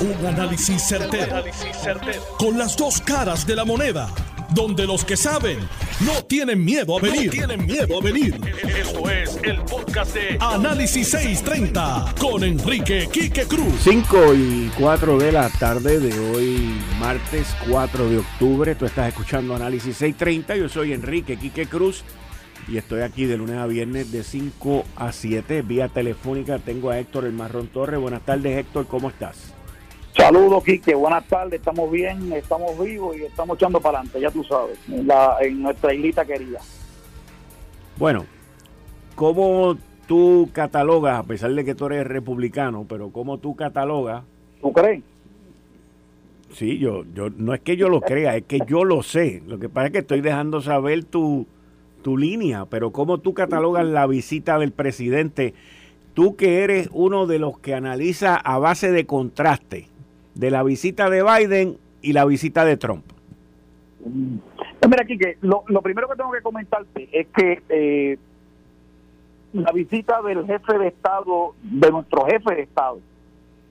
Un análisis certero, Con las dos caras de la moneda. Donde los que saben no tienen miedo a venir. tienen miedo a venir. Esto es el podcast de Análisis 630 con Enrique Quique Cruz. 5 y 4 de la tarde de hoy, martes 4 de octubre. Tú estás escuchando Análisis 630. Yo soy Enrique Quique Cruz y estoy aquí de lunes a viernes de 5 a 7 vía telefónica. Tengo a Héctor El Marrón Torres. Buenas tardes, Héctor. ¿Cómo estás? Saludos, Quique. Buenas tardes. Estamos bien, estamos vivos y estamos echando para adelante, ya tú sabes, en, la, en nuestra islita querida. Bueno, ¿cómo tú catalogas, a pesar de que tú eres republicano, pero cómo tú catalogas? ¿Tú crees? Sí, yo, yo, no es que yo lo crea, es que yo lo sé. Lo que pasa es que estoy dejando saber tu, tu línea, pero cómo tú catalogas la visita del presidente, tú que eres uno de los que analiza a base de contraste de la visita de Biden y la visita de Trump? Pues mira, aquí que lo, primero que tengo que comentarte es que eh, la visita del jefe de Estado, de nuestro jefe de Estado,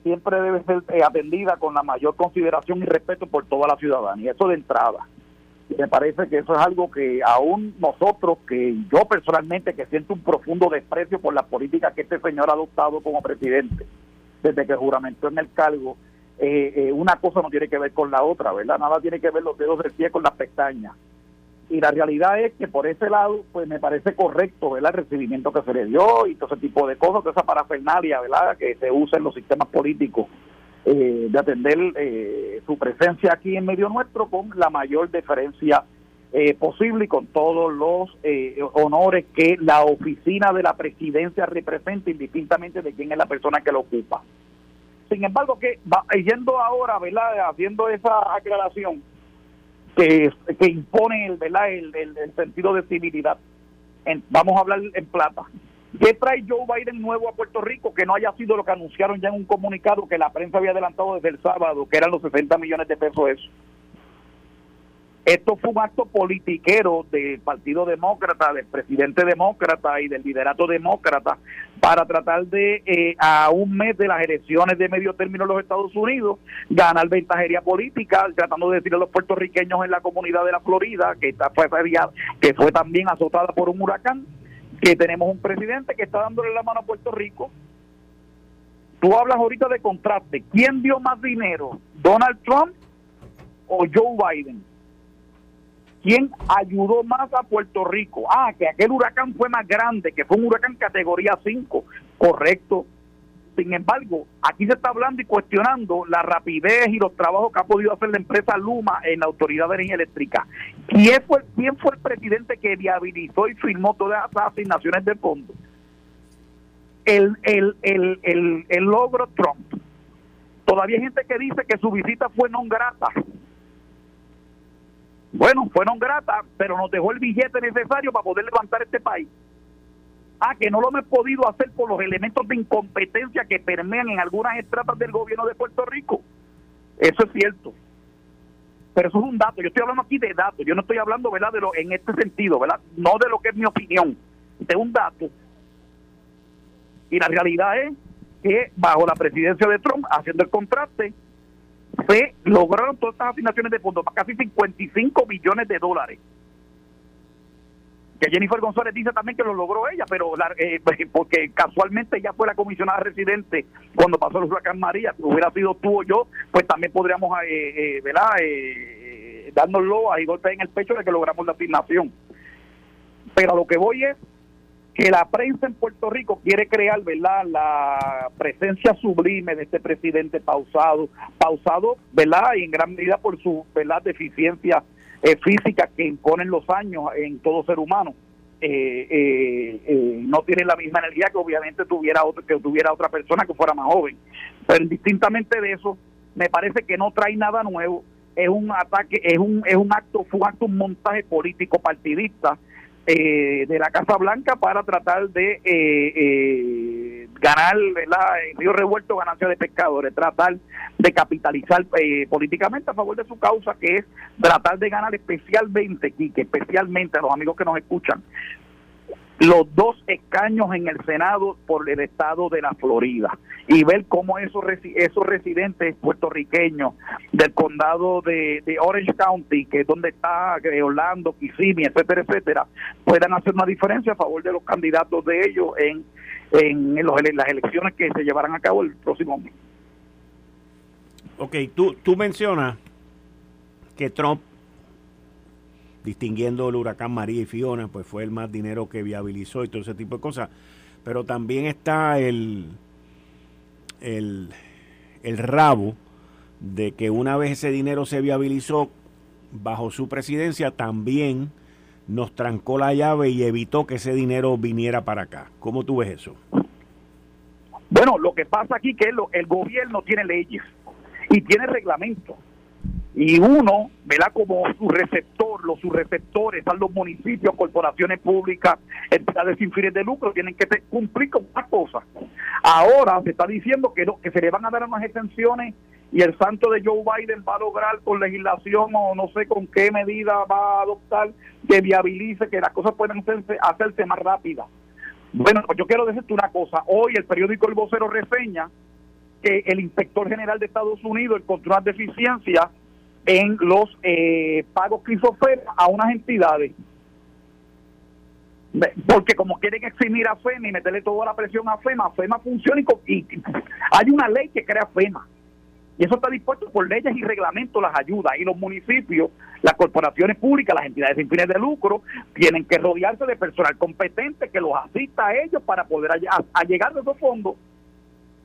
siempre debe ser eh, atendida con la mayor consideración y respeto por toda la ciudadanía. Eso de entrada. Me parece que eso es algo que aún nosotros, que yo personalmente, que siento un profundo desprecio por la política que este señor ha adoptado como presidente desde que juramentó en el cargo, eh, eh, una cosa no tiene que ver con la otra, ¿verdad? Nada tiene que ver los dedos del pie con las pestañas. Y la realidad es que por ese lado, pues me parece correcto, ¿verdad? El recibimiento que se le dio y todo ese tipo de cosas, toda esa parafernalia, ¿verdad? Que se usa en los sistemas políticos eh, de atender su presencia aquí en medio nuestro con la mayor deferencia posible y con todos los honores que la oficina de la presidencia representa, indistintamente de quién es la persona que lo ocupa. Sin embargo, que va, yendo ahora, ¿verdad? Haciendo esa aclaración que, que impone el, ¿verdad? El, sentido de civilidad. vamos a hablar en plata. ¿Qué trae Joe Biden nuevo a Puerto Rico que no haya sido lo que anunciaron ya en un comunicado que la prensa había adelantado desde el sábado, que eran los 60 millones de pesos eso? Esto fue un acto politiquero del Partido Demócrata, del presidente demócrata y del liderato demócrata para tratar de, eh, a un mes de las elecciones de medio término en los Estados Unidos, ganar ventajería política, tratando de decirle a los puertorriqueños en la comunidad de la Florida, que, está, fue, que fue también azotada por un huracán, que tenemos un presidente que está dándole la mano a Puerto Rico. Tú hablas ahorita de contraste. ¿Quién dio más dinero? ¿Donald Trump o Joe Biden? ¿Quién ayudó más a Puerto Rico? Ah, que aquel huracán fue más grande, que fue un huracán categoría 5. Correcto. Sin embargo, aquí se está hablando y cuestionando la rapidez y los trabajos que ha podido hacer la empresa Luma en la Autoridad de Energía Eléctrica. ¿Quién fue, quién fue el presidente que viabilizó y firmó todas esas asignaciones de fondo? El, el, el, el, el logro Trump. Todavía hay gente que dice que su visita fue no grata bueno, fueron gratas, pero nos dejó el billete necesario para poder levantar este país. Ah, que no lo hemos podido hacer por los elementos de incompetencia que permean en algunas estratas del gobierno de Puerto Rico. Eso es cierto. Pero eso es un dato. Yo estoy hablando aquí de datos. Yo no estoy hablando, ¿verdad?, de lo, en este sentido, ¿verdad? No de lo que es mi opinión. De un dato. Y la realidad es que bajo la presidencia de Trump, haciendo el contraste, se lograron todas estas asignaciones de fondos, casi 55 millones de dólares. Que Jennifer González dice también que lo logró ella, pero eh, porque casualmente ella fue la comisionada residente cuando pasó el huracán María. Si hubiera sido tú o yo, pues también podríamos, eh, eh, ¿verdad? Eh, dárnoslo ahí golpe en el pecho de que logramos la asignación. Pero a lo que voy es que la prensa en Puerto Rico quiere crear, ¿verdad?, la presencia sublime de este presidente pausado, pausado, ¿verdad?, y en gran medida por su, ¿verdad?, deficiencia eh, física que imponen los años en todo ser humano. Eh, eh, no tiene la misma energía que obviamente tuviera otro, que tuviera otra persona que fuera más joven. Pero indistintamente de eso, me parece que no trae nada nuevo. Es un ataque, es un, es un acto, fue un acto, un montaje político partidista eh, de la Casa Blanca para tratar de eh, eh, ganar el río revuelto ganancia de pescadores, tratar de capitalizar políticamente a favor de su causa, que es tratar de ganar especialmente, que especialmente a los amigos que nos escuchan, los dos escaños en el Senado por el estado de la Florida y ver cómo esos, esos residentes puertorriqueños del condado de, Orange County, que es donde está eh, Orlando, Kissimmee, etcétera, etcétera, puedan hacer una diferencia a favor de los candidatos de ellos en, en, las elecciones que se llevarán a cabo el próximo mes. Ok, tú, tú mencionas que Trump distinguiendo el huracán María y Fiona, pues fue el más dinero que viabilizó y todo ese tipo de cosas. Pero también está el, el, el rabo de que una vez ese dinero se viabilizó bajo su presidencia, también nos trancó la llave y evitó que ese dinero viniera para acá. ¿Cómo tú ves eso? Bueno, lo que pasa aquí es que el gobierno tiene leyes y tiene reglamentos y uno, ¿verdad? Como su receptor, los subreceptores, están los municipios, corporaciones públicas, entidades sin fines de lucro, tienen que cumplir con una cosa. Ahora se está diciendo que, que se le van a dar unas extensiones y el santo de Joe Biden va a lograr con legislación o no sé con qué medida va a adoptar que viabilice que las cosas puedan hacerse, hacerse más rápidas. Bueno, pues yo quiero decirte una cosa. Hoy el periódico El Vocero reseña que el inspector general de Estados Unidos, el control de eficiencia, en los eh, pagos que hizo FEMA a unas entidades. Porque como quieren eximir a FEMA y meterle toda la presión a FEMA, FEMA funciona y, hay una ley que crea FEMA. Y eso está dispuesto por leyes y reglamentos, las ayudas. Y los municipios, las corporaciones públicas, las entidades sin fines de lucro, tienen que rodearse de personal competente que los asista a ellos para poder a, llegar de esos fondos.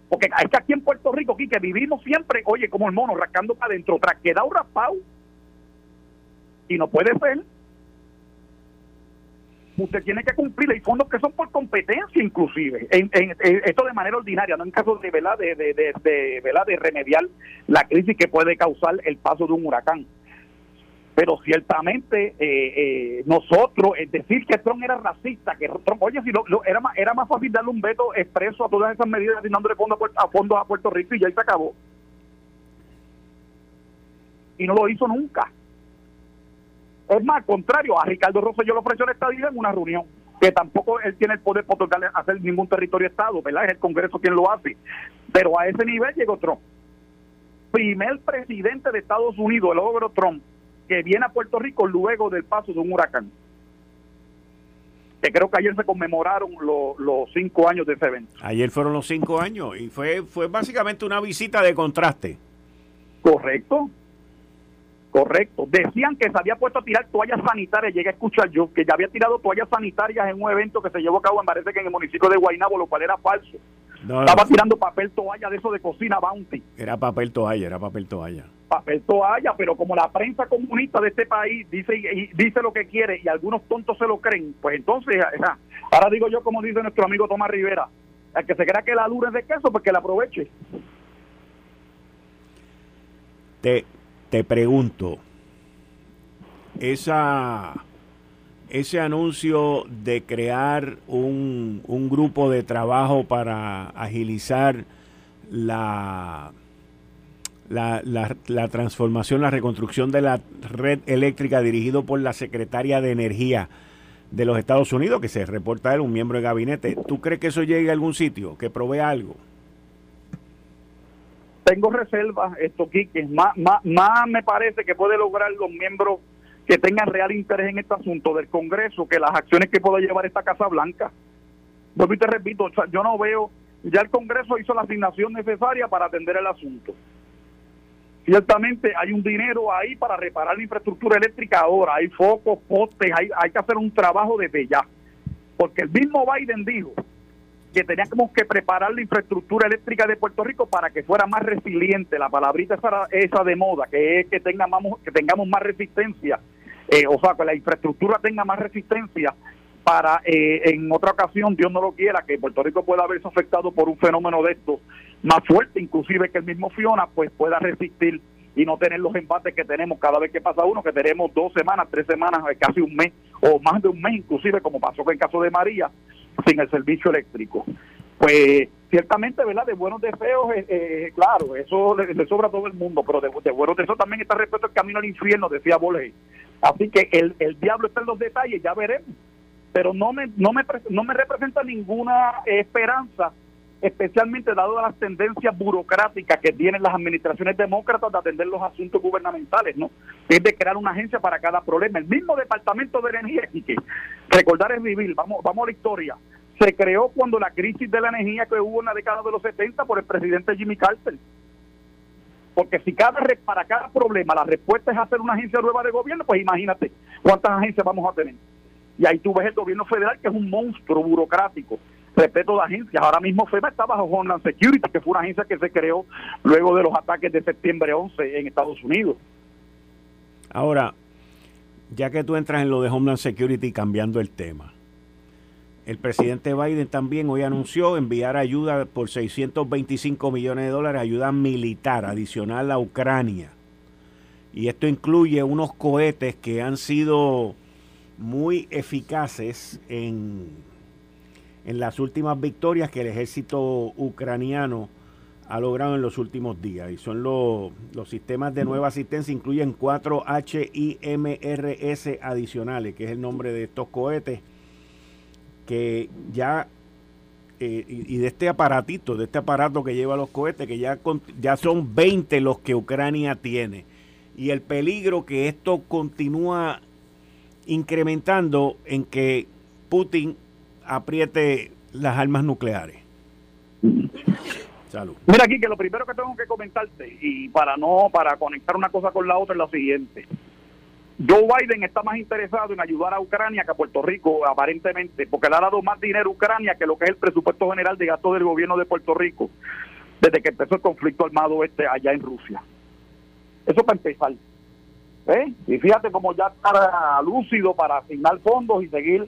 Porque es que aquí en Puerto Rico, aquí que vivimos siempre, oye, como el mono, rascando para adentro, tras queda un raspado. Y no puede ser. Usted tiene que cumplir. Hay fondos que son por competencia, inclusive. En, esto de manera ordinaria, no en caso de, ¿verdad? De, de, de, de remediar la crisis que puede causar el paso de un huracán pero ciertamente eh, eh, nosotros, es decir que Trump era racista, que Trump, oye, si lo, era, más, era más fácil darle un veto expreso a todas esas medidas asignándole fondos a, fondos a Puerto Rico y ya ahí se acabó. Y no lo hizo nunca. Es más, al contrario, a Ricardo Rosselló le ofreció la estadía en una reunión, que tampoco él tiene el poder para hacer ningún territorio Estado, ¿verdad? Es el Congreso quien lo hace. Pero a ese nivel llegó Trump. Primer presidente de Estados Unidos, el logro Trump, que viene a Puerto Rico luego del paso de un huracán. Que creo que ayer se conmemoraron los cinco años de ese evento. Ayer fueron los cinco años y fue, fue básicamente una visita de contraste. Correcto, correcto. Decían que se había puesto a tirar toallas sanitarias, llegué a escuchar yo, que ya había tirado toallas sanitarias en un evento que se llevó a cabo, me parece que en el municipio de Guaynabo, lo cual era falso. Estaba tirando papel toalla de eso de cocina Bounty. Era papel toalla, era papel toalla papel toalla, pero como la prensa comunista de este país dice y, dice lo que quiere y algunos tontos se lo creen, pues entonces, ahora digo yo como dice nuestro amigo Tomás Rivera, el que se crea que la dura es de queso, pues que la aproveche. Te, te pregunto, esa ese anuncio de crear un, un grupo de trabajo para agilizar la la, la, transformación, la reconstrucción de la red eléctrica dirigido por la secretaria de Energía de los Estados Unidos, que se reporta él, un miembro de gabinete. ¿Tú crees que eso llegue a algún sitio, que provea algo? Tengo reservas, esto, Quique. Más, más, más me parece que puede lograr los miembros que tengan real interés en este asunto del Congreso que las acciones que pueda llevar esta Casa Blanca. Vuelvo y te repito, yo no veo, ya el Congreso hizo la asignación necesaria para atender el asunto. Ciertamente hay un dinero ahí para reparar la infraestructura eléctrica ahora, hay focos, postes, hay, hay que hacer un trabajo desde ya. Porque el mismo Biden dijo que teníamos que preparar la infraestructura eléctrica de Puerto Rico para que fuera más resiliente, la palabrita esa, esa de moda, que es que tengamos, que tengamos más resistencia, eh, o sea, que la infraestructura tenga más resistencia para eh, en otra ocasión, Dios no lo quiera, que Puerto Rico pueda verse afectado por un fenómeno de estos más fuerte, inclusive que el mismo Fiona, pues pueda resistir y no tener los embates que tenemos cada vez que pasa uno, que tenemos dos semanas, tres semanas, eh, casi un mes o más de un mes inclusive, como pasó con el caso de María, sin el servicio eléctrico. Pues ciertamente, ¿verdad? De buenos deseos, eh, eh claro, eso le, sobra a todo el mundo, pero de, buenos deseos también está respeto al camino al infierno, decía Borges. Así que el, el diablo está en los detalles, ya veremos pero no me, no me, no me representa ninguna esperanza, especialmente dado las tendencias burocráticas que tienen las administraciones demócratas de atender los asuntos gubernamentales, ¿no? Es de crear una agencia para cada problema. El mismo Departamento de Energía, que recordar es vivir, vamos, vamos a la historia, se creó cuando la crisis de la energía que hubo en la década de los 70 por el presidente Jimmy Carter. Porque si cada para cada problema la respuesta es hacer una agencia nueva de gobierno, pues imagínate cuántas agencias vamos a tener. Y ahí tú ves el gobierno federal que es un monstruo burocrático, respeto de agencias. Ahora mismo FEMA está bajo Homeland Security, que fue una agencia que se creó luego de los ataques de septiembre 11 en Estados Unidos. Ahora, ya que tú entras en lo de Homeland Security cambiando el tema, el presidente Biden también hoy anunció enviar ayuda por 625 millones de dólares, ayuda militar adicional a Ucrania. Y esto incluye unos cohetes que han sido muy eficaces en, en las últimas victorias que el ejército ucraniano ha logrado en los últimos días. Y son los, los sistemas de nueva asistencia, incluyen cuatro HIMRS adicionales, que es el nombre de estos cohetes que ya eh, y, de este aparatito, de este aparato que lleva los cohetes, que ya, ya son 20 los que Ucrania tiene. Y el peligro que esto continúa incrementando en que Putin apriete las armas nucleares. Salud. Mira aquí que lo primero que tengo que comentarte y para no para conectar una cosa con la otra es lo siguiente. Joe Biden está más interesado en ayudar a Ucrania que a Puerto Rico, aparentemente, porque le ha dado más dinero a Ucrania que lo que es el presupuesto general de gasto del gobierno de Puerto Rico desde que empezó el conflicto armado este allá en Rusia. Eso para empezar. ¿Eh? Y fíjate cómo ya está lúcido para asignar fondos y seguir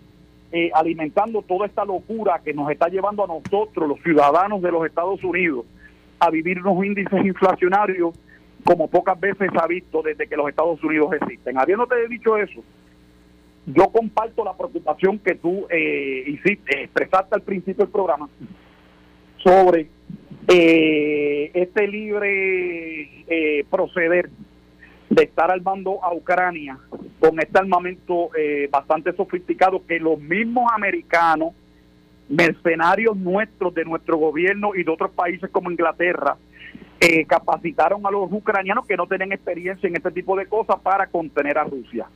eh, alimentando toda esta locura que nos está llevando a nosotros, los ciudadanos de los Estados Unidos, a vivir unos índices inflacionarios como pocas veces ha visto desde que los Estados Unidos existen. Habiéndote dicho eso, yo comparto la preocupación que tú eh, hiciste, expresaste al principio del programa sobre eh, este libre eh, proceder de estar armando a Ucrania con este armamento eh, bastante sofisticado que los mismos americanos, mercenarios nuestros de nuestro gobierno y de otros países como Inglaterra, eh, capacitaron a los ucranianos que no tienen experiencia en este tipo de cosas para contener a Rusia.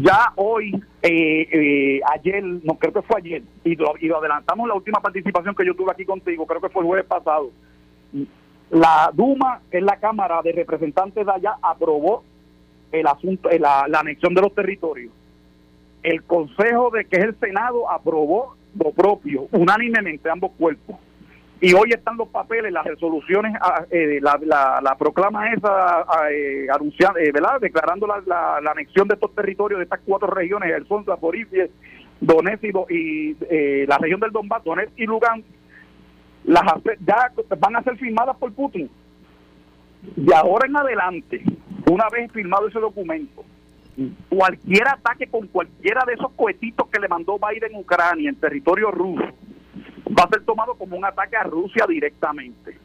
Ya hoy, eh, eh, ayer, no creo que fue ayer, y lo, y lo adelantamos la última participación que yo tuve aquí contigo, creo que fue el jueves pasado. La Duma, que es la Cámara de Representantes de allá, aprobó el asunto, la, la anexión de los territorios. El Consejo de que es el Senado aprobó lo propio, unánimemente, ambos cuerpos y hoy están los papeles, las resoluciones, ah, eh, la, la, proclama esa ah, eh, anunciando, eh, ¿verdad? Declarando la, la, anexión de estos territorios, de estas cuatro regiones, el Son, Zaporizhia, Donetsk y, eh, la región del Donbass, Donetsk y Lugansk, las ya van a ser firmadas por Putin. De ahora en adelante, una vez firmado ese documento, cualquier ataque con cualquiera de esos cohetitos que le mandó Biden a Ucrania en territorio ruso, va a ser tomado como un ataque a Rusia directamente.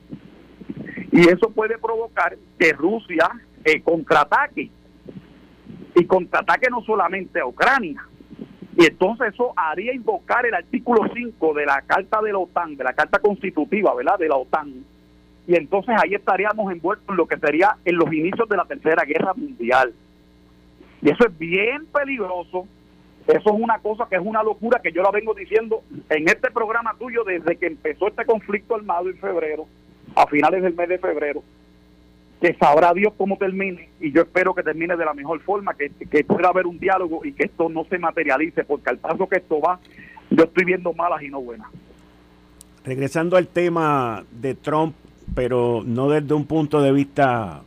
Y eso puede provocar que Rusia eh, contraataque. Y contraataque no solamente a Ucrania. Y entonces eso haría invocar el artículo 5 de la Carta de la OTAN, de la Carta Constitutiva, ¿verdad? De la OTAN. Y entonces ahí estaríamos envueltos en lo que sería en los inicios de la Tercera Guerra Mundial. Y eso es bien peligroso eso es una cosa que es una locura que yo la vengo diciendo en este programa tuyo desde que empezó este conflicto armado en febrero, a finales del mes de febrero, que sabrá Dios cómo termine y yo espero que termine de la mejor forma, que, pueda haber un diálogo y que esto no se materialice, porque al paso que esto va, yo estoy viendo malas y no buenas. Regresando al tema de Trump, pero no desde un punto de vista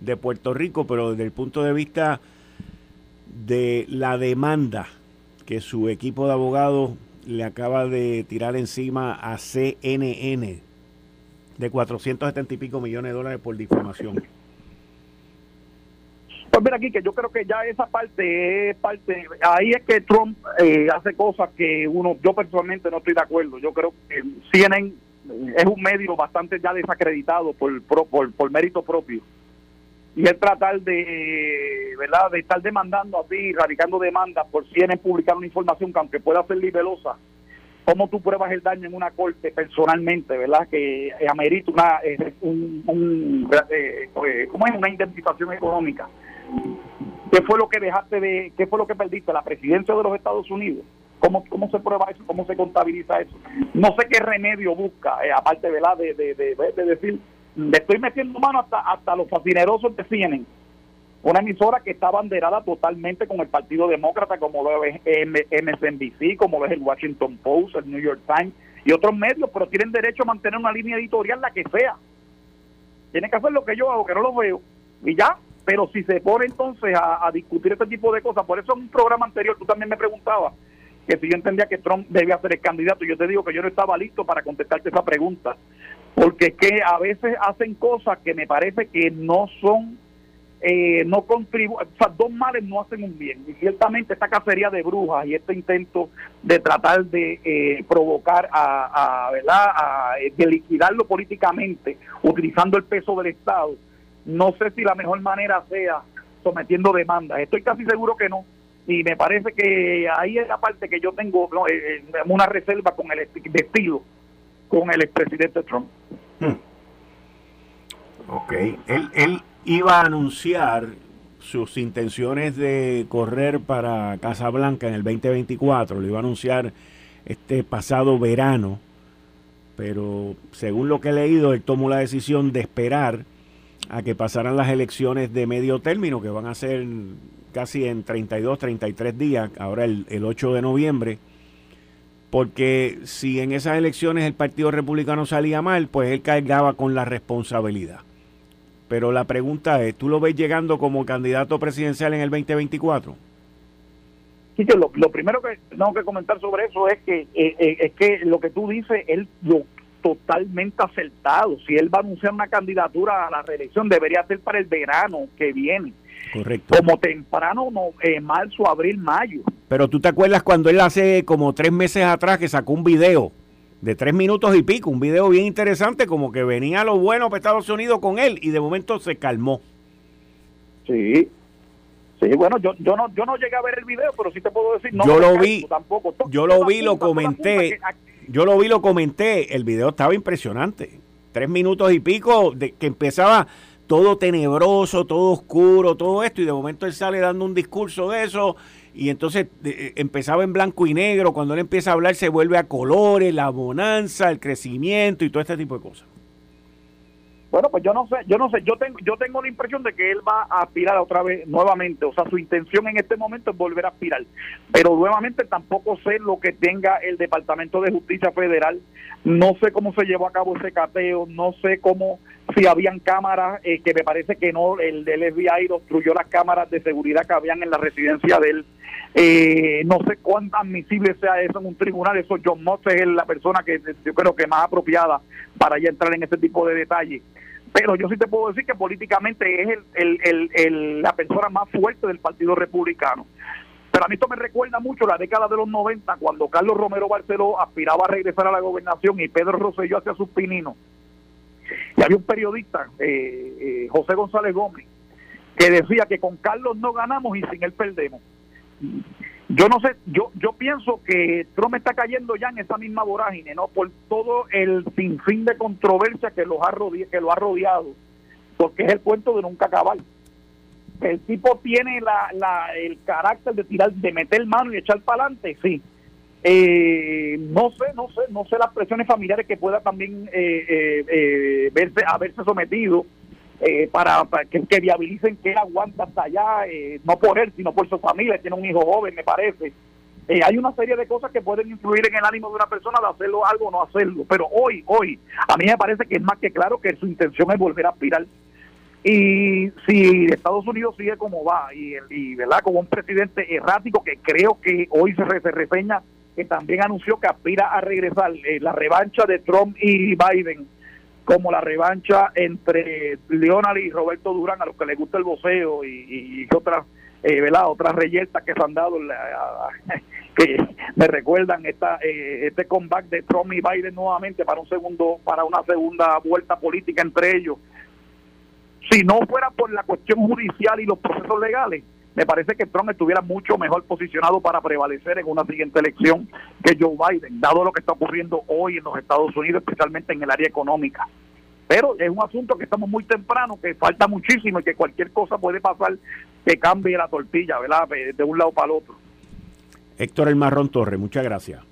de Puerto Rico, pero desde el punto de vista de la demanda que su equipo de abogados le acaba de tirar encima a CNN de 470 y pico millones de dólares por difamación. Pues mira aquí que yo creo que ya esa parte es parte, ahí es que Trump eh, hace cosas que uno, yo personalmente no estoy de acuerdo. Yo creo que CNN es un medio bastante ya desacreditado por, por, por mérito propio y él tratar de, ¿verdad?, de estar demandando así, radicando demandas por si en publicar una información que aunque pueda ser libelosa, ¿cómo tú pruebas el daño en una corte personalmente, verdad? Que amerita una, eh, un, un eh, eh, ¿cómo es? Una indemnización económica. ¿Qué fue lo que dejaste de, qué fue lo que perdiste? La presidencia de los Estados Unidos. ¿Cómo, cómo se prueba eso? ¿Cómo se contabiliza eso? No sé qué remedio busca, aparte ¿verdad? De, de, de decir le estoy metiendo mano hasta, hasta los fascinerosos de CNN, una emisora que está banderada totalmente con el Partido Demócrata, como lo es MSNBC, como lo es el Washington Post, el New York Times y otros medios, pero tienen derecho a mantener una línea editorial, la que sea. Tienen que hacer lo que yo hago, que no lo veo, y ya. Pero si se pone entonces a, a discutir este tipo de cosas, por eso en un programa anterior tú también me preguntabas que si yo entendía que Trump debía ser el candidato, yo te digo que yo no estaba listo para contestarte esa pregunta porque que a veces hacen cosas que me parece que no son, eh, no contribuyen, o sea, dos males no hacen un bien. Y ciertamente esta cacería de brujas y este intento de tratar de eh, provocar a, a, ¿verdad? A, eh, de liquidarlo políticamente utilizando el peso del Estado, no sé si la mejor manera sea sometiendo demandas. Estoy casi seguro que no. Y me parece que ahí es la parte que yo tengo una reserva con el estilo con el expresidente Trump. Hmm. Ok, él, él iba a anunciar sus intenciones de correr para Casablanca en el 2024, lo iba a anunciar este pasado verano, pero según lo que he leído, él tomó la decisión de esperar a que pasaran las elecciones de medio término, que van a ser casi en 32, 33 días, ahora el, el 8 de noviembre, porque si en esas elecciones el Partido Republicano salía mal, pues él cargaba con la responsabilidad. Pero la pregunta es, ¿tú lo ves llegando como candidato presidencial en el 2024? Sí, lo, primero que tengo que comentar sobre eso es que eh, eh, es que lo que tú dices, él lo totalmente acertado. Si él va a anunciar una candidatura a la reelección, debería ser para el verano que viene. Correcto. Como temprano, no, eh, marzo, abril, mayo. Pero tú te acuerdas cuando él hace como tres meses atrás que sacó un video de tres minutos y pico, un video bien interesante, como que venía lo bueno para Estados Unidos con él y de momento se calmó. Sí, Sí, bueno, yo, yo no yo no llegué a ver el video, pero sí te puedo decir, no yo lo vi, tampoco. Yo lo vi, lo comenté. Yo lo vi, lo comenté. El video estaba impresionante. Tres minutos y pico de que empezaba todo tenebroso, todo oscuro, todo esto, y de momento él sale dando un discurso de eso, y entonces eh, empezaba en blanco y negro, cuando él empieza a hablar se vuelve a colores, la bonanza, el crecimiento y todo este tipo de cosas. Bueno, pues yo no sé, yo no sé, yo tengo, yo tengo la impresión de que él va a aspirar otra vez nuevamente, o sea, su intención en este momento es volver a aspirar, pero nuevamente tampoco sé lo que tenga el Departamento de Justicia Federal, no sé cómo se llevó a cabo ese cateo, no sé cómo, si habían cámaras, eh, que me parece que no, el del FBI obstruyó las cámaras de seguridad que habían en la residencia de él, eh, no sé cuán admisible sea eso en un tribunal, eso John Mott es la persona que yo creo que más apropiada para ya entrar en ese tipo de detalles. Pero yo sí te puedo decir que políticamente es el, el, el, la persona más fuerte del Partido Republicano. Pero a mí esto me recuerda mucho la década de los 90, cuando Carlos Romero Barceló aspiraba a regresar a la gobernación y Pedro Rosselló hacía sus pininos. Y había un periodista, eh, eh, José González Gómez, que decía que con Carlos no ganamos y sin él perdemos. Yo no sé, yo yo pienso que Trump está cayendo ya en esa misma vorágine, ¿no? Por todo el sinfín de controversia que, los ha que lo ha rodeado, porque es el cuento de nunca acabar. El tipo tiene la, la, el carácter de tirar, de meter mano y echar para adelante, sí. Eh, no sé, no sé, no sé las presiones familiares que pueda también eh, eh, eh verse, haberse sometido eh, para, que, viabilicen que él aguanta hasta allá, eh, no por él, sino por su familia, tiene un hijo joven, me parece. Hay una serie de cosas que pueden influir en el ánimo de una persona de hacerlo algo o no hacerlo, pero hoy, hoy, a mí me parece que es más que claro que su intención es volver a aspirar. Y si Estados Unidos sigue como va, y, y ¿verdad? como un presidente errático que creo que hoy se reseña, que también anunció que aspira a regresar, la revancha de Trump y Biden como la revancha entre Leonard y Roberto Durán, a los que les gusta el voceo y, otras eh, otras reyertas que se han dado que me recuerdan esta eh, este comeback de Trump y Biden nuevamente para un segundo para una segunda vuelta política entre ellos. Si no fuera por la cuestión judicial y los procesos legales, me parece que Trump estuviera mucho mejor posicionado para prevalecer en una siguiente elección que Joe Biden, dado lo que está ocurriendo hoy en los Estados Unidos, especialmente en el área económica. Pero es un asunto que estamos muy temprano, que falta muchísimo y que cualquier cosa puede pasar que cambie la tortilla, ¿verdad? De un lado para el otro. Héctor El Marrón Torre, muchas gracias.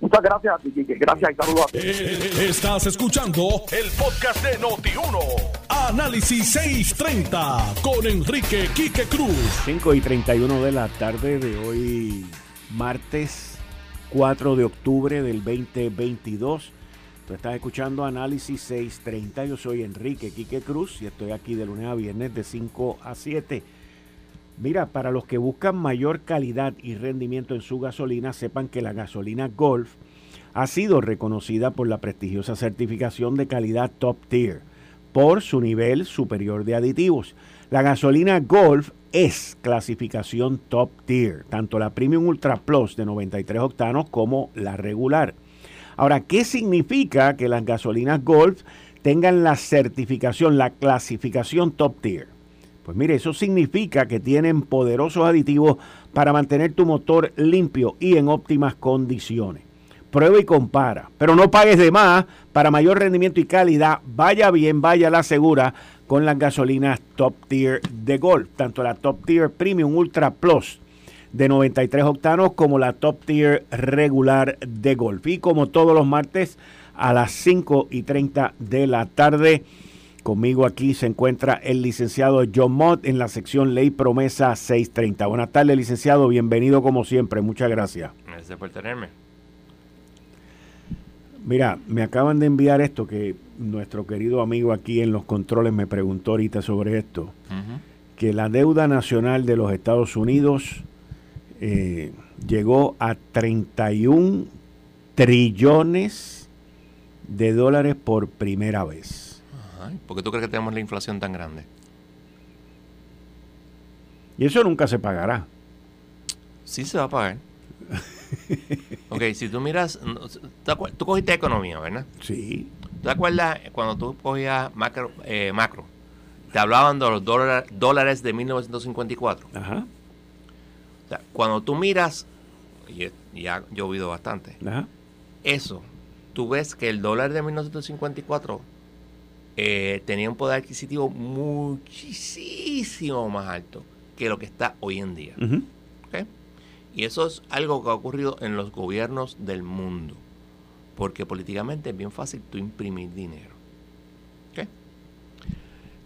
Muchas gracias Gracias y saludos a ti. Eh, estás escuchando el podcast de Noti1. Análisis 630 con Enrique Quique Cruz. 5 y 31 de la tarde de hoy, martes 4 de octubre del 2022. Tú estás escuchando Análisis 630. Yo soy Enrique Quique Cruz y estoy aquí de lunes a viernes de 5 a 7. Mira, para los que buscan mayor calidad y rendimiento en su gasolina, sepan que la gasolina Golf ha sido reconocida por la prestigiosa certificación de calidad Top Tier por su nivel superior de aditivos. La gasolina Golf es clasificación Top Tier, tanto la Premium Ultra Plus de 93 octanos como la regular. Ahora, ¿qué significa que las gasolinas Golf tengan la certificación, la clasificación Top Tier? Pues mire, eso significa que tienen poderosos aditivos para mantener tu motor limpio y en óptimas condiciones. Prueba y compara, pero no pagues de más para mayor rendimiento y calidad. Vaya bien, vaya la segura con las gasolinas Top Tier de Golf, tanto la Top Tier Premium Ultra Plus de 93 octanos como la Top Tier regular de Golf. Y como todos los martes a las 5 y 30 de la tarde Conmigo aquí se encuentra el licenciado John Mott en la sección Ley Promesa 630. Buenas tardes, licenciado. Bienvenido como siempre. Muchas gracias. Gracias por tenerme. Mira, me acaban de enviar esto que nuestro querido amigo aquí en los controles me preguntó ahorita sobre esto. Que la deuda nacional de los Estados Unidos eh, llegó a 31 trillones de dólares por primera vez. ¿Por qué tú crees que tenemos la inflación tan grande? Y eso nunca se pagará. Sí se va a pagar. ok, si tú miras, tú cogiste economía, ¿verdad? Sí. ¿Te acuerdas cuando tú cogías macro? Eh, macro te hablaban de los dólares de 1954. Ajá. O sea, cuando tú miras, y, ha llovido bastante, Ajá. eso, tú ves que el dólar de 1954 eh, tenía un poder adquisitivo muchísimo más alto que lo que está hoy en día. Y eso es algo que ha ocurrido en los gobiernos del mundo, porque políticamente es bien fácil tú imprimir dinero.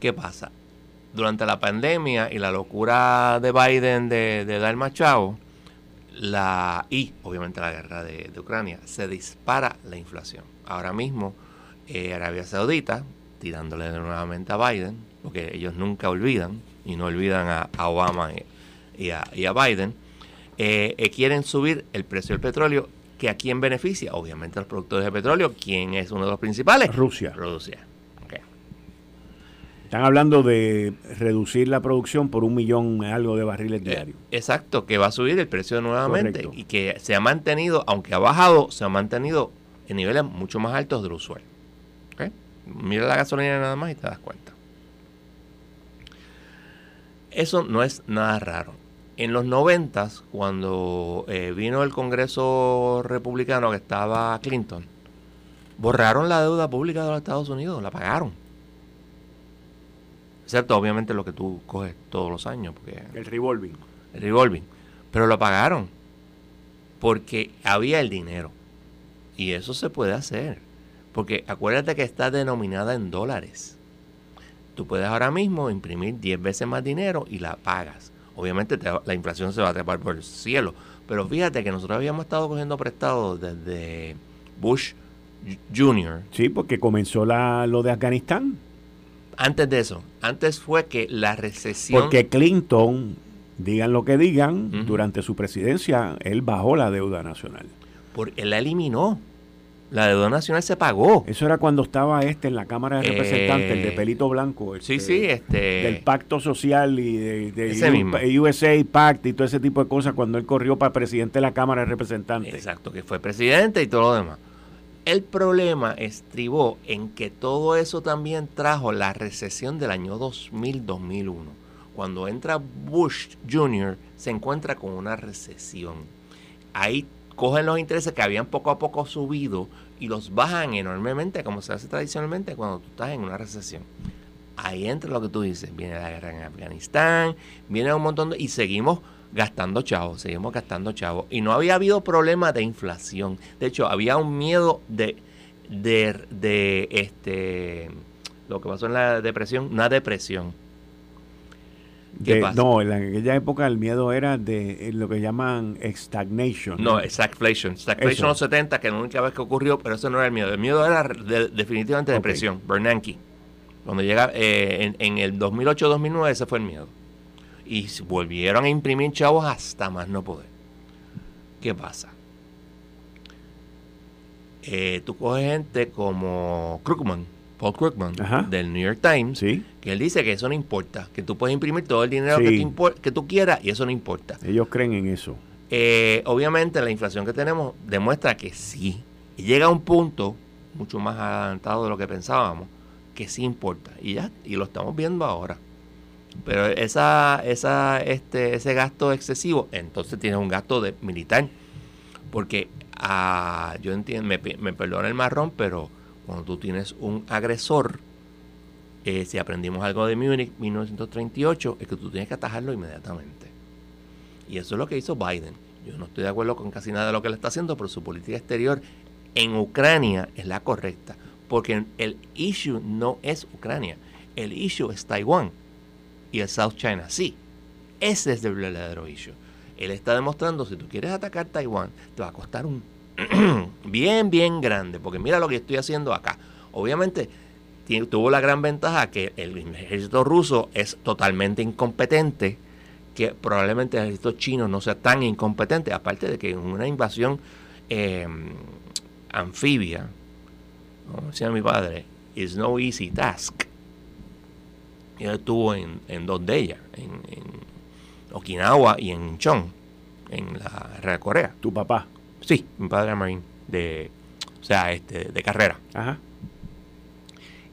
¿Qué pasa? Durante la pandemia y la locura de Biden de, dar machado, la, y obviamente la guerra de, Ucrania, se dispara la inflación. Ahora mismo, eh, Arabia Saudita tirándole nuevamente a Biden, porque ellos nunca olvidan, y no olvidan a, Obama y, a, Biden, eh, eh, quieren subir el precio del petróleo, que a quién beneficia, obviamente a los productores de petróleo, ¿quién es uno de los principales? Rusia. Rusia. Están hablando de reducir la producción por un millón algo de barriles eh, diarios. exacto, que va a subir el precio nuevamente y que se ha mantenido, aunque ha bajado, se ha mantenido en niveles mucho más altos de lo usual. Mira la gasolina nada más y te das cuenta. Eso no es nada raro. En los noventas, cuando eh, vino el Congreso republicano que estaba Clinton, borraron la deuda pública de los Estados Unidos, la pagaron. Excepto obviamente lo que tú coges todos los años. Porque, el revolving. El revolving. Pero lo pagaron. Porque había el dinero. Y eso se puede hacer. Porque acuérdate que está denominada en dólares. Tú puedes ahora mismo imprimir 10 veces más dinero y la pagas. Obviamente la inflación se va a trepar por el cielo. Pero fíjate que nosotros habíamos estado cogiendo prestados desde Bush Jr. Sí, porque comenzó la, lo de Afganistán. Antes de eso, antes fue que la recesión... Porque Clinton, digan lo que digan, durante su presidencia, él bajó la deuda nacional. Porque él la eliminó. La deuda nacional se pagó. Eso era cuando estaba este en la Cámara de Representantes, el de eh, pelito blanco. sí, este, sí, este. Del pacto social y de, USA Pact y todo ese tipo de cosas cuando él corrió para presidente de la Cámara de Representantes. Exacto, que fue presidente y todo lo demás. El problema estribó en que todo eso también trajo la recesión del año 2000-2001. Cuando entra Bush Jr., se encuentra con una recesión. Ahí cogen los intereses que habían poco a poco subido y los bajan enormemente, como se hace tradicionalmente cuando tú estás en una recesión. Ahí entra lo que tú dices, viene la guerra en Afganistán, viene un montón de... y seguimos gastando chavos, seguimos gastando chavos. Y no había habido problema de inflación. De hecho, había un miedo de, de, de este, lo que pasó en la depresión, una depresión no, en aquella época el miedo era de lo que llaman stagnation. No, stagflation. Stagflation en los 70, que es la única vez que ocurrió, pero eso no era el miedo. El miedo era definitivamente depresión. Bernanke. Cuando llega eh, en, el 2008-2009, ese fue el miedo. Y volvieron a imprimir chavos hasta más no poder. ¿Qué pasa? Eh, tú coges gente como Krugman, Paul Krugman, del New York Times, que él dice que eso no importa, que tú puedes imprimir todo el dinero que, tú quieras y eso no importa. Ellos creen en eso. Eh, obviamente la inflación que tenemos demuestra que sí. Y llega a un punto mucho más adelantado de lo que pensábamos, que sí importa. Y ya, y lo estamos viendo ahora. Pero esa, esa, este, ese gasto excesivo, entonces tienes un gasto de militar. Porque ah, yo entiendo, me, me perdona el marrón, pero cuando tú tienes un agresor, eh, si aprendimos algo de Múnich 1938, es que tú tienes que atajarlo inmediatamente. Y eso es lo que hizo Biden. Yo no estoy de acuerdo con casi nada de lo que él está haciendo, pero su política exterior en Ucrania es la correcta. Porque el issue no es Ucrania, el issue es Taiwán y el South China Sea. Ese es el verdadero issue. Él está demostrando, si tú quieres atacar Taiwán, te va a costar un bien, bien grande, porque mira lo que estoy haciendo acá. Obviamente tuvo la gran ventaja que el ejército ruso es totalmente incompetente, que probablemente el ejército chino no sea tan incompetente, aparte de que en una invasión eh, anfibia, como decía mi padre, is no easy task. Él estuvo en, dos de ellas, en, en Okinawa y en Chong, en la Guerra de Corea. ¿Tu papá? Sí, mi padre era marine, de, o sea, este, de carrera. Ajá.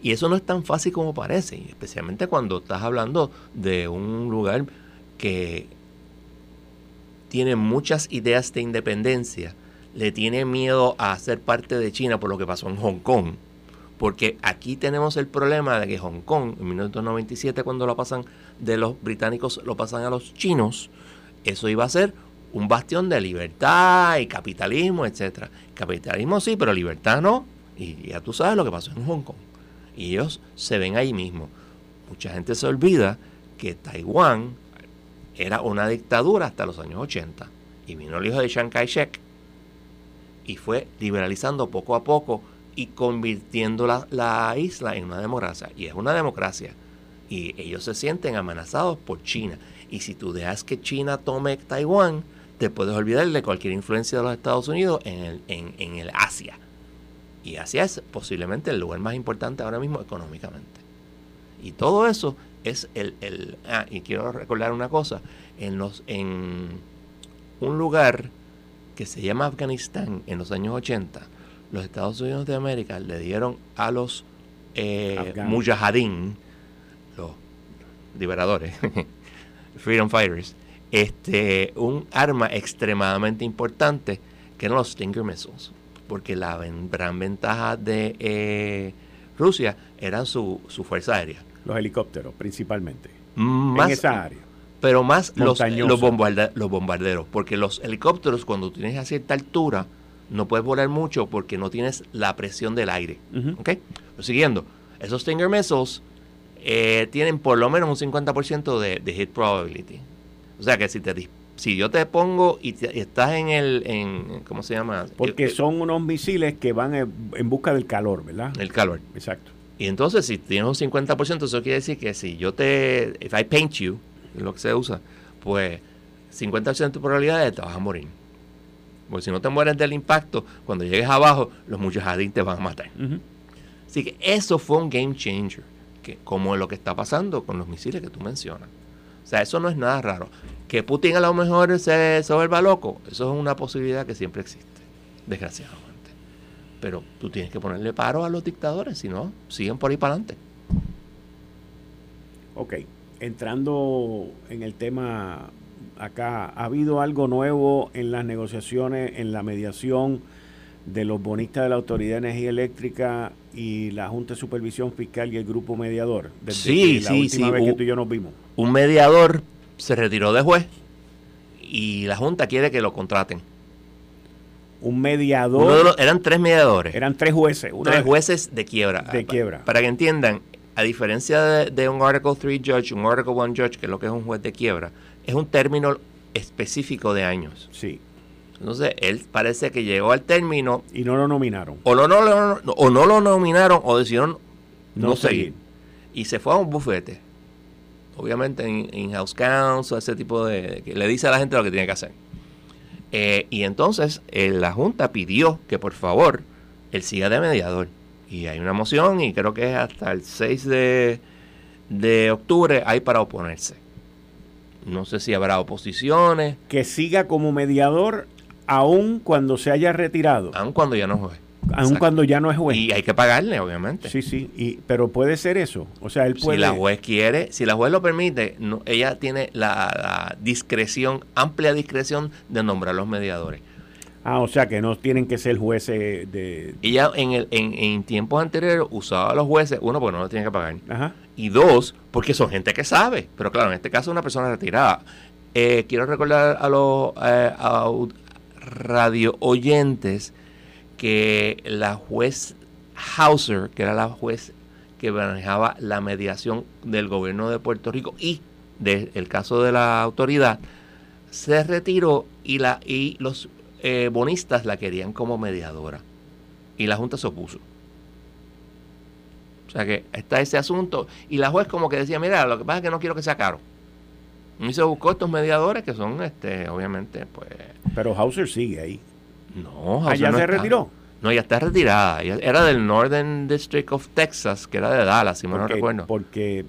Y eso no es tan fácil como parece, especialmente cuando estás hablando de un lugar que tiene muchas ideas de independencia, le tiene miedo a ser parte de China por lo que pasó en Hong Kong. Porque aquí tenemos el problema de que Hong Kong, en 1997, cuando lo pasan de los británicos, lo pasan a los chinos, eso iba a ser un bastión de libertad y capitalismo, etcétera. Capitalismo sí, pero libertad no. Y ya tú sabes lo que pasó en Hong Kong. Y ellos se ven ahí mismo. Mucha gente se olvida que Taiwán era una dictadura hasta los años 80. Y vino el hijo de Chiang Kai-shek y fue liberalizando poco a poco y convirtiendo la, la, isla en una democracia. Y es una democracia. Y ellos se sienten amenazados por China. Y si tú dejas que China tome Taiwán, te puedes olvidar de cualquier influencia de los Estados Unidos en el, en, el Asia. Y Asia es posiblemente el lugar más importante ahora mismo económicamente. Y todo eso es el, el ah, y quiero recordar una cosa, en los en un lugar que se llama Afganistán en los años 80, los Estados Unidos de América le dieron a los eh, mujahideen, los liberadores, freedom fighters, este, un arma extremadamente importante que eran los Stinger Missiles, porque la gran ventaja de eh, Rusia era su, su, fuerza aérea. Los helicópteros, principalmente. en esa área. Pero más los, los, bombarderos, porque los helicópteros, cuando tienes a cierta altura, no puedes volar mucho porque no tienes la presión del aire. siguiendo, esos Stinger Missiles eh, tienen por lo menos un 50% de, de hit probability. O sea que si te si yo te pongo y, estás en el, en, ¿cómo se llama? Porque son unos misiles que van en, busca del calor, ¿verdad? El calor. Exacto. Y entonces si tienes un 50%, eso quiere decir que si yo te, if I paint you, es lo que se usa, pues 50% de probabilidades te vas a morir. Porque si no te mueres del impacto, cuando llegues abajo, los mujahideen te van a matar. Así que eso fue un game changer, que, como lo que está pasando con los misiles que tú mencionas. Sea, eso no es nada raro. Que Putin a lo mejor se, se loco, eso es una posibilidad que siempre existe, desgraciadamente. Pero tú tienes que ponerle paro a los dictadores, si no, siguen por ahí para adelante. Ok, entrando en el tema acá, ¿ha habido algo nuevo en las negociaciones, en la mediación de los bonistas de la Autoridad de Energía Eléctrica y la Junta de Supervisión Fiscal y el grupo mediador? Desde sí, la sí, última sí. vez que tú y yo nos vimos. Un mediador se retiró de juez y la Junta quiere que lo contraten. Un mediador. eran tres mediadores. Eran tres jueces. tres jueces de quiebra. De quiebra. Para, que entiendan, a diferencia de, un Article 3 Judge, un Article 1 Judge, que es lo que es un juez de quiebra, es un término específico de años. Sí. Entonces, él parece que llegó al término. Y no lo nominaron. O, no, o no lo nominaron o decidieron no, seguir. Y se fue a un bufete. Obviamente, en house counsel, ese tipo de. que le dice a la gente lo que tiene que hacer. Eh, y entonces eh, la Junta pidió que por favor él siga de mediador. Y hay una moción y creo que es hasta el 6 de, de octubre hay para oponerse. No sé si habrá oposiciones. Que siga como mediador aún cuando se haya retirado. Aún cuando ya no juegue. Aun cuando ya no es juez. Y hay que pagarle, obviamente. Sí, sí, y, pero puede ser eso. O sea, él puede... Si la juez quiere, si la juez lo permite, no, ella tiene la, discreción, amplia discreción de nombrar los mediadores. Ah, o sea que no tienen que ser jueces de... Ella en, el, en, en tiempos anteriores usaba a los jueces, uno, porque no lo tiene que pagar. Ajá. Y dos, porque son gente que sabe. Pero claro, en este caso una persona retirada. Eh, quiero recordar a los eh, radio oyentes que la juez Hauser, que era la juez que manejaba la mediación del gobierno de Puerto Rico y del caso de la autoridad, se retiró y, la, y los eh, bonistas la querían como mediadora. Y la Junta se opuso. O sea que está ese asunto. Y la juez como que decía, mira, lo que pasa es que no quiero que sea caro. Y se buscó estos mediadores que son, este, obviamente, pues... Pero Hauser sigue ahí. No, Hauser ¿Ah, no se retiró? No, ya está retirada. era del Northern District of Texas, que era de Dallas, si me no recuerdo. Porque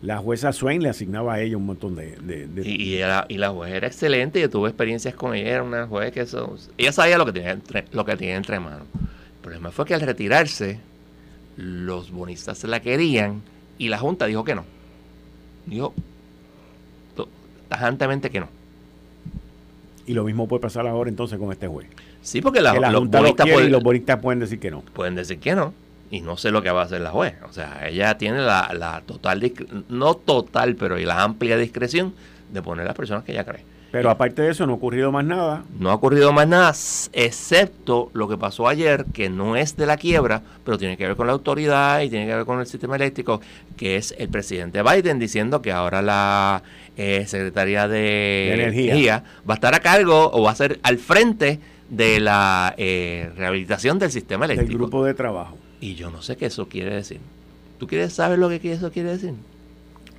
la jueza Swain le asignaba a ella un montón de... Y, y, la juez era excelente, yo tuve experiencias con ella, era una juez que eso... Ella sabía lo que tenía entre, lo que tenía entre manos. El problema fue que al retirarse, los bonistas se la querían y la Junta dijo que no. Dijo tajantemente que no. Y lo mismo puede pasar ahora entonces con este juez. Sí, porque la, los, bonistas pueden, los bonistas pueden decir que no. Pueden decir que no. Y no sé lo que va a hacer la juez. O sea, ella tiene la, la total, no total, pero la amplia discreción de poner las personas que ella cree. Pero aparte de eso, no ha ocurrido más nada. No ha ocurrido más nada, excepto lo que pasó ayer, que no es de la quiebra, pero tiene que ver con la autoridad y tiene que ver con el sistema eléctrico, que es el presidente Biden diciendo que ahora la eh, Secretaría de, energía. va a estar a cargo o va a ser al frente de la eh, rehabilitación del sistema eléctrico. Del grupo de trabajo. Y yo no sé qué eso quiere decir. ¿Tú quieres saber lo que eso quiere decir?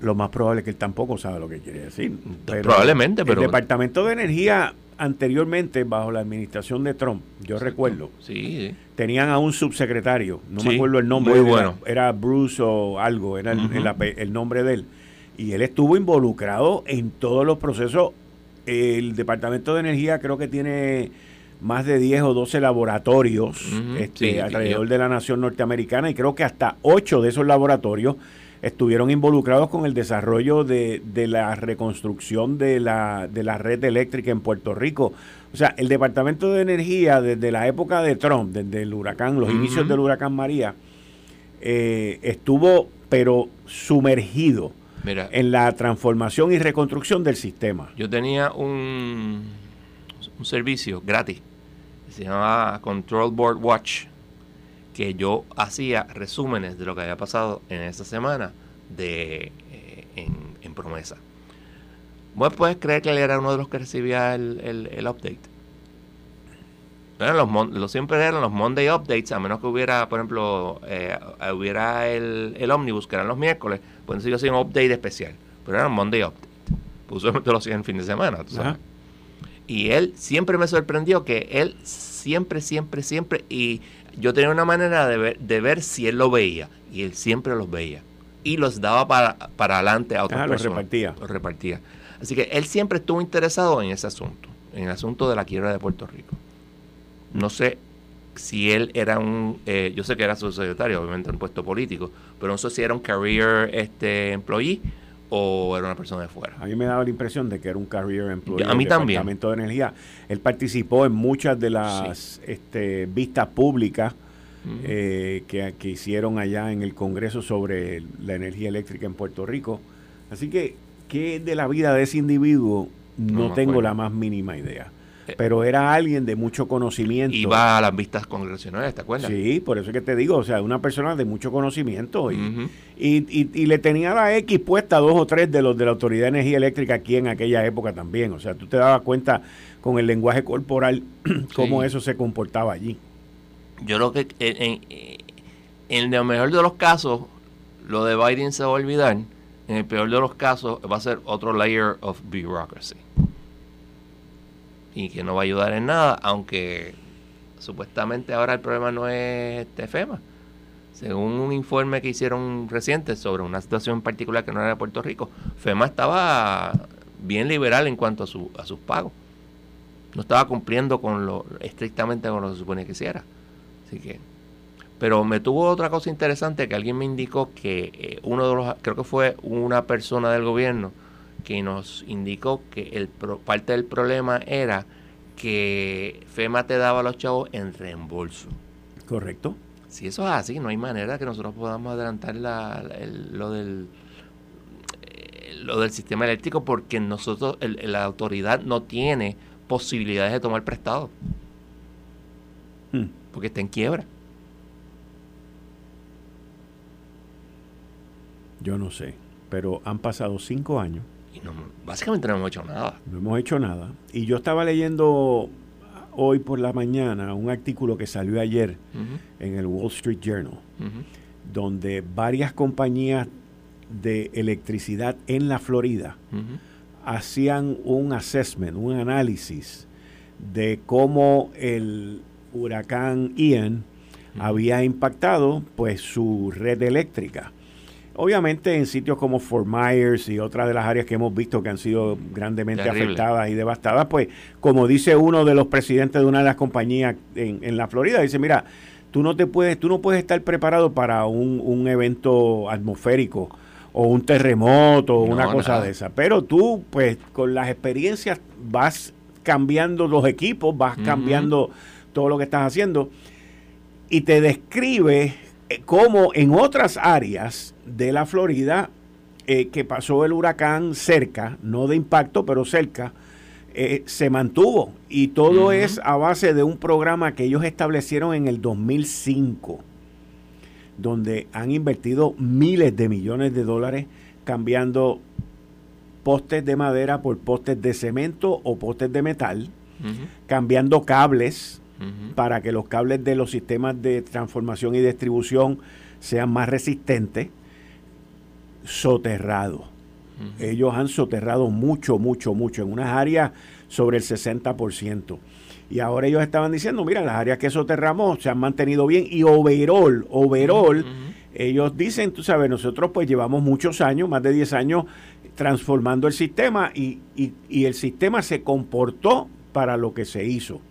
Lo más probable es que él tampoco sabe lo que quiere decir. Probablemente, pero... El Departamento de Energía anteriormente, bajo la administración de Trump, yo recuerdo, sí, tenían a un subsecretario, no me acuerdo el nombre, muy bueno. era, Bruce o algo, era el, nombre de él, y él estuvo involucrado en todos los procesos. El Departamento de Energía creo que tiene más de 10 o 12 laboratorios este, alrededor de la nación norteamericana y creo que hasta 8 de esos laboratorios estuvieron involucrados con el desarrollo de, la reconstrucción de la, de la red eléctrica en Puerto Rico. O sea, el Departamento de Energía desde la época de Trump, desde el huracán, los inicios del huracán María, eh, estuvo pero sumergido en la transformación y reconstrucción del sistema. Yo tenía un, un servicio gratis se llamaba Control Board Watch, que yo hacía resúmenes de lo que había pasado en esa semana de, eh, en, promesa. ¿Vos puedes creer que él era uno de los que recibía el, el, update? los, los, siempre eran los Monday Updates, a menos que hubiera, por ejemplo, eh, hubiera el, el Omnibus, que eran los miércoles, pues yo hacía un update especial, pero era un Monday Update. Pues usualmente lo hacía en fin de semana, ¿tú sabes? Y él siempre me sorprendió que él siempre, siempre, siempre, y yo tenía una manera de ver, de ver si él lo veía, y él siempre los veía. Y los daba para, para adelante a otras ah, personas. Los repartía. Los repartía. Así que él siempre estuvo interesado en ese asunto, en el asunto de la quiebra de Puerto Rico. No sé si él era un, eh, yo sé que era su secretario, obviamente un puesto político, pero no sé si era un career este, employee o era una persona de fuera. A mí me daba la impresión de que era un career employee a mí del también. Departamento de Energía. Él participó en muchas de las este, vistas públicas eh, que, que hicieron allá en el Congreso sobre la energía eléctrica en Puerto Rico. Así que, ¿qué de la vida de ese individuo? No, tengo acuerdo. la más mínima idea. Eh, Pero era alguien de mucho conocimiento. Iba a las vistas congresionales, ¿te acuerdas? Sí, por eso es que te digo, o sea, una persona de mucho conocimiento y, y, y- y le tenía la X puesta a dos o tres de los de la Autoridad de Energía Eléctrica aquí en aquella época también. O sea, tú te dabas cuenta con el lenguaje corporal cómo Sí. eso se comportaba allí. Yo creo que en, en, en el mejor de los casos, lo de Biden se va a olvidar. En el peor de los casos, va a ser otro layer of bureaucracy. Y que no va a ayudar en nada, aunque supuestamente ahora el problema no es FEMA. Según un informe que hicieron reciente sobre una situación particular que no era de Puerto Rico, FEMA estaba bien liberal en cuanto a, su, a sus pagos. No estaba cumpliendo con lo estrictamente con lo que se supone que hiciera. Así que. Pero me tuvo otra cosa interesante que alguien me indicó que eh, uno de los, creo que fue una persona del gobierno que nos indicó que el pro- parte del problema era que FEMA te daba a los chavos en reembolso. ¿Correcto? Si eso es así, no hay manera que nosotros podamos adelantar la- la- el- lo del lo del sistema eléctrico porque nosotros el- la autoridad no tiene posibilidades de tomar prestado Hmm. porque está en quiebra. Yo no sé, pero han pasado cinco años, Y no, básicamente no hemos hecho nada. no hemos hecho nada. Y yo estaba leyendo hoy por la mañana un artículo que salió ayer en el Wall Street Journal. donde varias compañías de electricidad en la Florida hacían un assessment, un análisis de cómo el huracán Ian había impactado pues su red eléctrica. Obviamente en sitios como Fort Myers y otras de las áreas que hemos visto que han sido grandemente Terrible. afectadas y devastadas, pues como dice uno de los presidentes de una de las compañías en, en la Florida, dice, mira, tú no te puedes, tú no puedes estar preparado para un, un evento atmosférico o un terremoto o No, una cosa nada. de esa. Pero tú, pues, con las experiencias vas cambiando los equipos, vas cambiando todo lo que estás haciendo y te describe eh, cómo en otras áreas de la Florida eh, que pasó el huracán cerca, no de impacto, pero cerca, eh, se mantuvo. Y todo es a base de un programa que ellos establecieron en el 2005, donde han invertido miles de millones de dólares cambiando postes de madera por postes de cemento o postes de metal, cambiando cables para que los cables de los sistemas de transformación y distribución sean más resistentes, soterrado. Ellos han soterrado mucho, mucho, mucho, en unas áreas sobre el 60%. Y ahora ellos estaban diciendo, mira, las áreas que soterramos se han mantenido bien y overall, overall, ellos dicen, tú sabes, nosotros pues llevamos muchos años, más de 10 años, transformando el sistema y, y- y el sistema se comportó para lo que se hizo.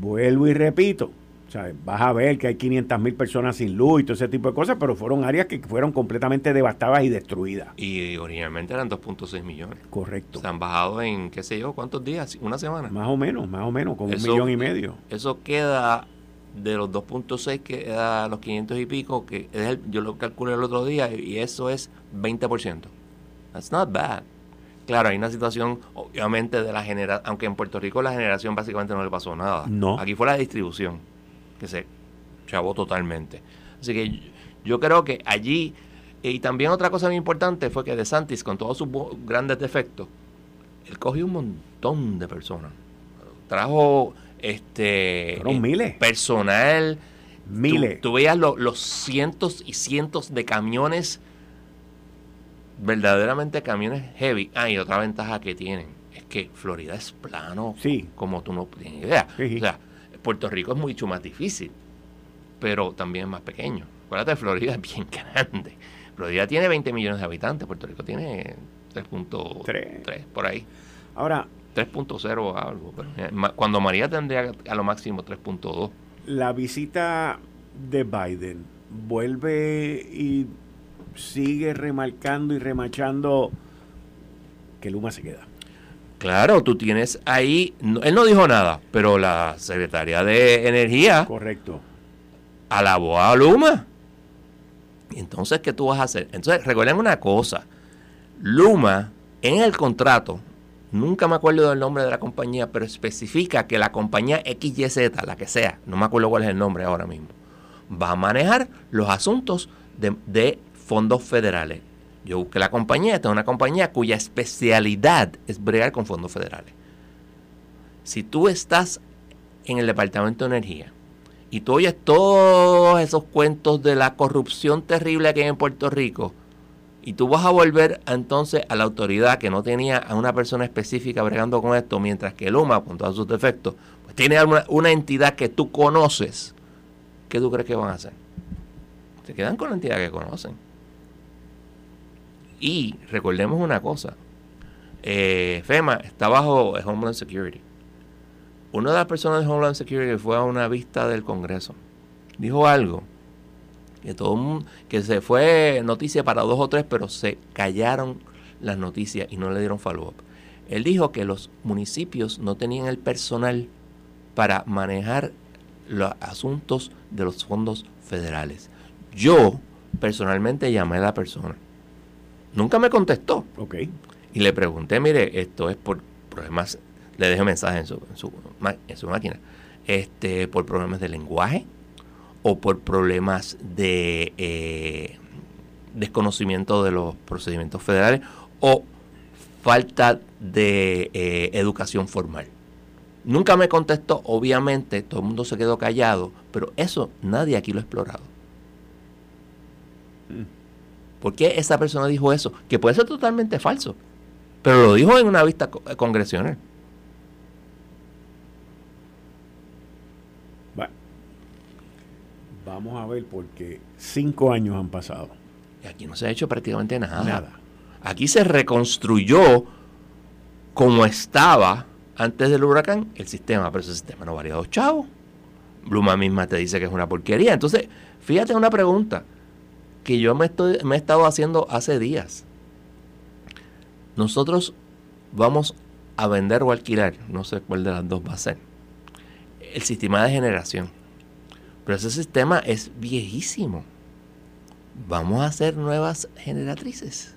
Vuelvo y repito, ¿sabes? vas a ver que hay 500 mil personas sin luz y todo ese tipo de cosas, pero fueron áreas que fueron completamente devastadas y destruidas. Y originalmente eran 2.6 millones. Correcto. Se han bajado en, qué sé yo, ¿cuántos días? ¿Una semana? Más o menos, más o menos, con Eso- un millón y medio. Eso queda de los 2.6 que da los 500 y pico, que es el- yo lo calculé el otro día, y eso es 20%. That's not bad. Claro, hay una situación, obviamente, de la generación, aunque en Puerto Rico la generación básicamente no le pasó nada. No. Aquí fue la distribución, que se chavó totalmente. Así que yo, creo que allí, y también otra cosa muy importante fue que De Santis, con todos sus grandes defectos, él cogió un montón de personas. Trajo este Fueron eh, miles. personal. Miles. Tú, tú veías lo- los cientos y cientos de camiones, verdaderamente camiones heavy. Ah, y otra ventaja que tienen es que Florida es plano, Sí. como tú no tienes idea. Sí, sí. O sea, Puerto Rico es mucho más difícil, pero también es más pequeño. Acuérdate, Florida es bien grande. Florida tiene 20 millones de habitantes, Puerto Rico tiene 3.3 Tres. por ahí. Ahora, 3.0 algo. Pero, eh, cuando María tendría a lo máximo 3.2. la visita de Biden vuelve y sigue remarcando y remachando que Luma se queda. Claro, tú tienes ahí, él no dijo nada, pero la Secretaría de Energía correcto alabó a Luma. Entonces, ¿qué tú vas a hacer? Entonces, recuerden una cosa, Luma en el contrato, nunca me acuerdo del nombre de la compañía, pero especifica que la compañía XYZ, la que sea, no me acuerdo cuál es el nombre ahora mismo, va a manejar los asuntos de, de fondos federales. Yo busqué la compañía, esta es una compañía cuya especialidad es bregar con fondos federales. Si tú estás en el Departamento de Energía y tú oyes todos esos cuentos de la corrupción terrible que hay en Puerto Rico, y tú vas a volver entonces a la autoridad que no tenía a una persona específica bregando con esto, mientras que Luma, con todos sus defectos, pues tiene una, una entidad que tú conoces, ¿qué tú crees que van a hacer? Se quedan con la entidad que conocen. Y recordemos una cosa, eh, FEMA está bajo Homeland Security. Una de las personas de Homeland Security fue a una vista del Congreso. Dijo algo que todo que se fue noticia para dos o tres, pero se callaron las noticias y no le dieron follow-up. Él dijo que los municipios no tenían el personal para manejar los asuntos de los fondos federales. Yo personalmente llamé a la persona Nunca me contestó. Ok. Y le pregunté, mire, esto es por problemas, le dejé mensaje en su, en su, en su máquina, este, por problemas de lenguaje o por problemas de eh, desconocimiento de los procedimientos federales o falta de eh, educación formal. Nunca me contestó, obviamente, todo el mundo se quedó callado, pero eso nadie aquí lo ha explorado. Mm. ¿Por qué esa persona dijo eso? Que puede ser totalmente falso, pero lo dijo en una vista eh, congresional. Bueno, vamos a ver porque cinco años han pasado. Y aquí no se ha hecho prácticamente nada. Nada. Aquí se reconstruyó como estaba antes del huracán el sistema, pero ese sistema no valía dos chavos. Bluma misma te dice que es una porquería. Entonces, fíjate una pregunta que yo me, estoy, me he estado haciendo hace días. Nosotros vamos a vender o alquilar, no sé cuál de las dos va a ser, el sistema de generación. Pero ese sistema es viejísimo. Vamos a hacer nuevas generatrices.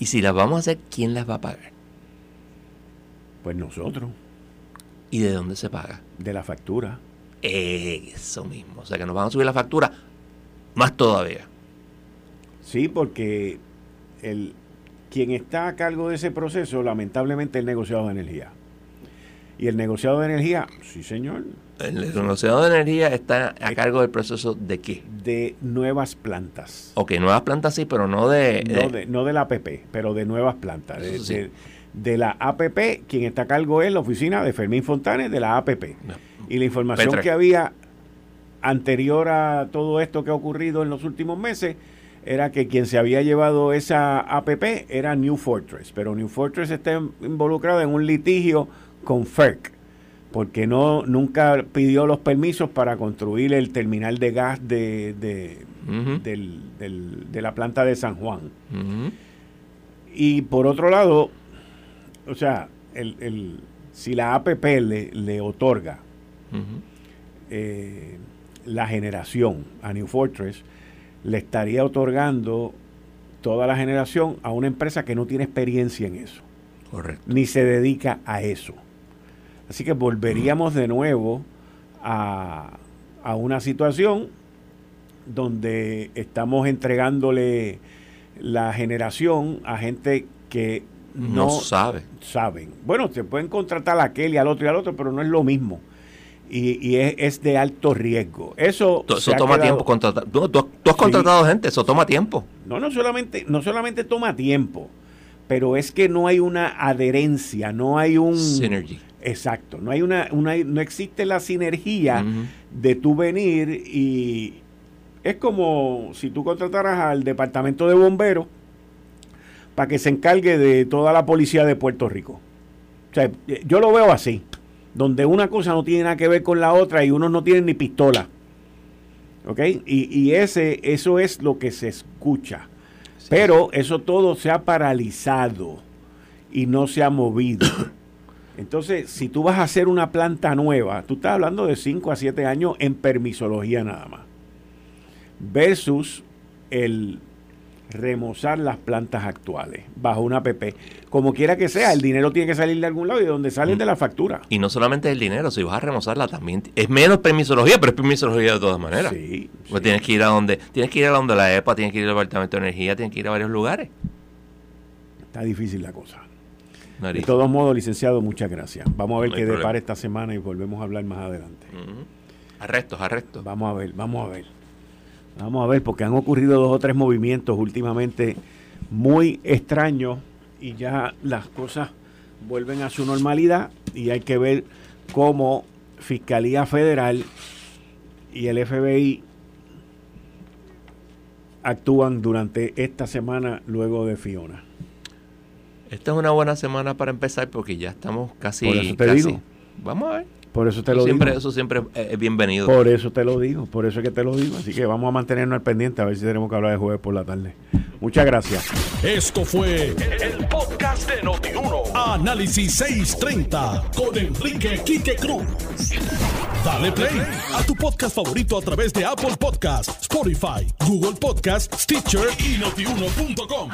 Y si las vamos a hacer, ¿quién las va a pagar? Pues nosotros. ¿Y de dónde se paga? De la factura. Eso mismo. O sea que nos van a subir la factura más todavía. Sí, porque el, quien está a cargo de ese proceso, lamentablemente, es el negociado de energía. Y el negociado de energía, sí señor. El negociado de energía está a cargo del proceso de qué? De nuevas plantas. Ok, nuevas plantas sí, pero no de... No de, no de la APP, pero de nuevas plantas. De, de, la APP, quien está a cargo es la oficina de Fermín Fontanes de la APP. Y la información que había anterior a todo esto que ha ocurrido en los últimos meses era que quien se había llevado esa APP era New Fortress, pero New Fortress está involucrado en un litigio con FERC porque no nunca pidió los permisos para construir el terminal de gas de, de, la planta de San Juan. Y por otro lado, o sea, el, si la APP le, le otorga la generación a New Fortress, le estaría otorgando toda la generación a una empresa que no tiene experiencia en eso. Correcto. Ni se dedica a eso. Así que volveríamos de nuevo a, a una situación donde estamos entregándole la generación a gente que no, sabe. saben. Bueno, se pueden contratar a aquel y al otro y al otro, pero no es lo mismo y, es, de alto riesgo. Eso, eso toma tiempo contratar. Tú, has contratado gente, eso toma tiempo. No, no solamente, no solamente toma tiempo, pero es que no hay una adherencia, no hay un synergy. Exacto, no hay una, una no existe la sinergia de tú venir y es como si tú contrataras al departamento de bomberos para que se encargue de toda la policía de Puerto Rico. O sea, yo lo veo así. Donde una cosa no tiene nada que ver con la otra y unos no tienen ni pistola. ¿Ok? Y, y ese, eso es lo que se escucha. Pero eso todo se ha paralizado y no se ha movido. Entonces, si tú vas a hacer una planta nueva, tú estás hablando de 5 a 7 años en permisología nada más. Versus el remozar las plantas actuales bajo una APP. Como quiera que sea, el dinero tiene que salir de algún lado y de donde salen de la factura. Y no solamente el dinero, si vas a remozarla también es menos permisología, pero es permisología de todas maneras. Sí, pues tienes que ir a donde tienes que ir a donde la EPA, tienes que ir al departamento de energía, tienes que ir a varios lugares. Está difícil la cosa. De todos modos, licenciado, muchas gracias. Vamos a ver qué depara esta semana y volvemos a hablar más adelante. Arrestos, arrestos. Vamos a ver, vamos a ver. Vamos a ver, porque han ocurrido dos o tres movimientos últimamente muy extraños y ya las cosas vuelven a su normalidad y hay que ver cómo Fiscalía Federal y el FBI actúan durante esta semana luego de Fiona. Esta es una buena semana para empezar porque ya estamos casi... Por eso te digo. Vamos a ver. Por eso te lo siempre, digo. Eso siempre es bienvenido. Por eso te lo digo, por eso es que te lo digo. Así que vamos a mantenernos al pendiente a ver si tenemos que hablar de jueves por la tarde. Muchas gracias. Esto fue el, podcast de Notiuno. Análisis 630 con Enrique Quique Cruz. Dale play a tu podcast favorito a través de Apple Podcasts, Spotify, Google Podcasts, Stitcher y notiuno.com.